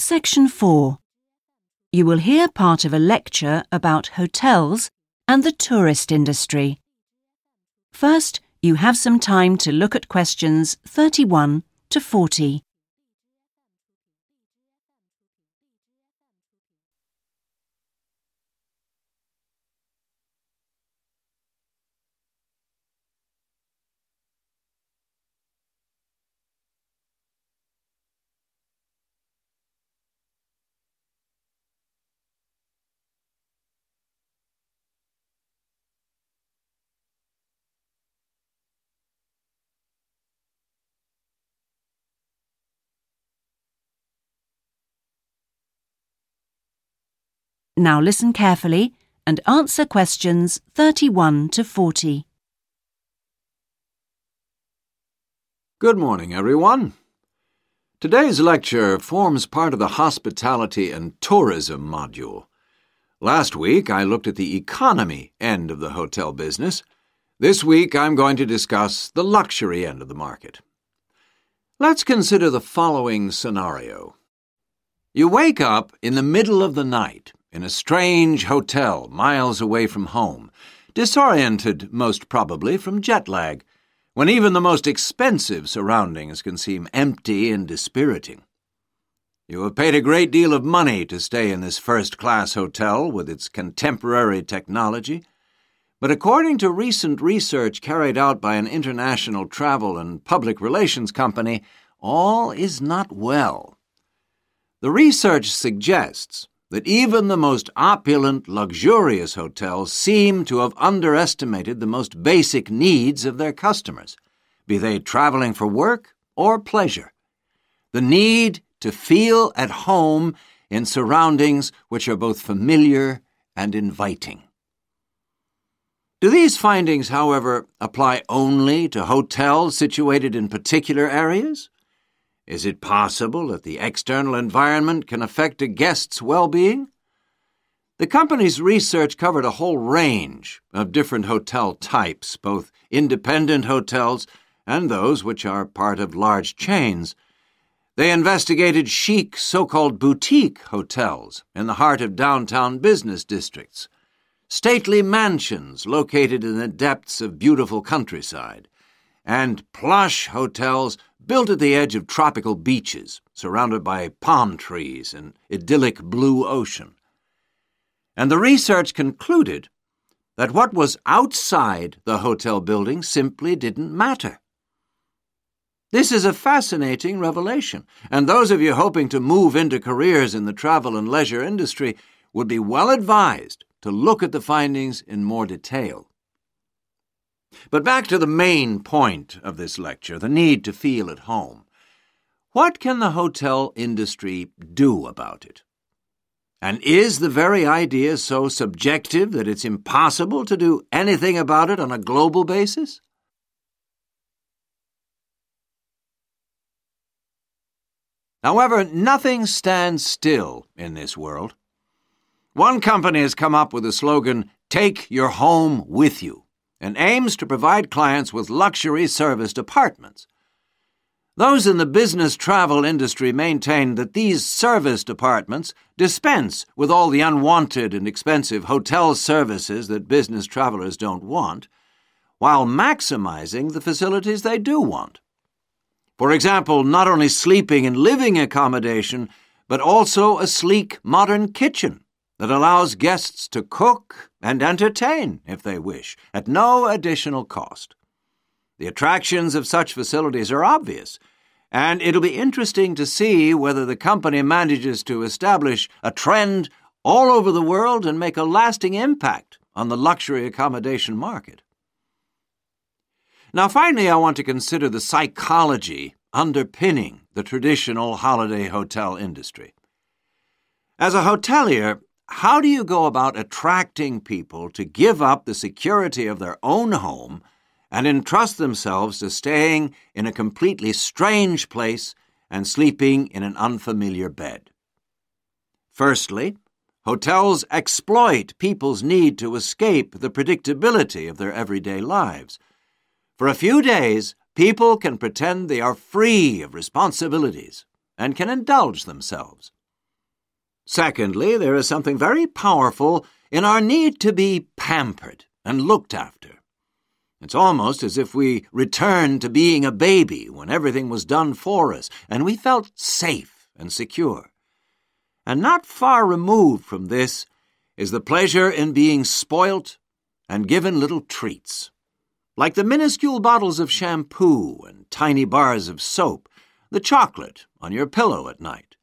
Section 4. You will hear part of a lecture about hotels and the tourist industry. First, you have some time to look at questions 31 to 40. Now listen carefully and answer questions 31 to 40. Good morning, everyone. Today's lecture forms part of the Hospitality and Tourism module. Last week I looked at the economy end of the hotel business. This week I'm going to discuss the luxury end of the market. Let's consider the following scenario. You wake up in the middle of the night in a strange hotel miles away from home, disoriented most probably from jet lag, when even the most expensive surroundings can seem empty and dispiriting. You have paid a great deal of money to stay in this first class hotel with its contemporary technology, but according to recent research carried out by an international travel and public relations company, all is not well. The research suggests that even the most opulent, luxurious hotels seem to have underestimated the most basic needs of their customers, be they traveling for work or pleasure. The need to feel at home in surroundings which are both familiar and inviting. Do these findings, however, apply only to hotels situated in particular areas? Is it possible that the external environment can affect a guest's well being? The company's research covered a whole range of different hotel types, both independent hotels and those which are part of large chains. They investigated chic so called boutique hotels in the heart of downtown business districts, stately mansions located in the depths of beautiful countryside, and plush hotels built at the edge of tropical beaches, surrounded by palm trees and idyllic blue ocean. And the research concluded that what was outside the hotel building simply didn't matter. This is a fascinating revelation, and those of you hoping to move into careers in the travel and leisure industry would be well advised to look at the findings in more detail. But back to the main point of this lecture the need to feel at home. What can the hotel industry do about it? And is the very idea so subjective that it's impossible to do anything about it on a global basis? However, nothing stands still in this world. One company has come up with the slogan, Take Your Home With You and aims to provide clients with luxury serviced apartments. Those in the business travel industry maintain that these serviced apartments dispense with all the unwanted and expensive hotel services that business travelers don't want, while maximizing the facilities they do want. For example, not only sleeping and living accommodation, but also a sleek modern kitchen that allows guests to cook and entertain, if they wish, at no additional cost. The attractions of such facilities are obvious, and it'll be interesting to see whether the company manages to establish a trend all over the world and make a lasting impact on the luxury accommodation market. Now, finally, I want to consider the psychology underpinning the traditional holiday hotel industry. As a hotelier, how do you go about attracting people to give up the security of their own home and entrust themselves to staying in a completely strange place and sleeping in an unfamiliar bed? Firstly, hotels exploit people's need to escape the predictability of their everyday lives. For a few days, people can pretend they are free of responsibilities and can indulge themselves. Secondly, there is something very powerful in our need to be pampered and looked after. It's almost as if we returned to being a baby when everything was done for us and we felt safe and secure. And not far removed from this is the pleasure in being spoilt and given little treats. Like the minuscule bottles of shampoo and tiny bars of soap, the chocolate on your pillow at night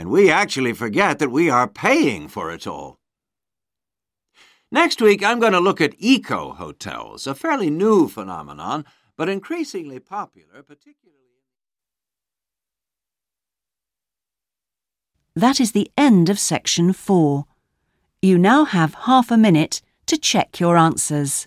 and we actually forget that we are paying for it all. Next week, I'm going to look at eco hotels, a fairly new phenomenon, but increasingly popular, particularly. That is the end of section four. You now have half a minute to check your answers.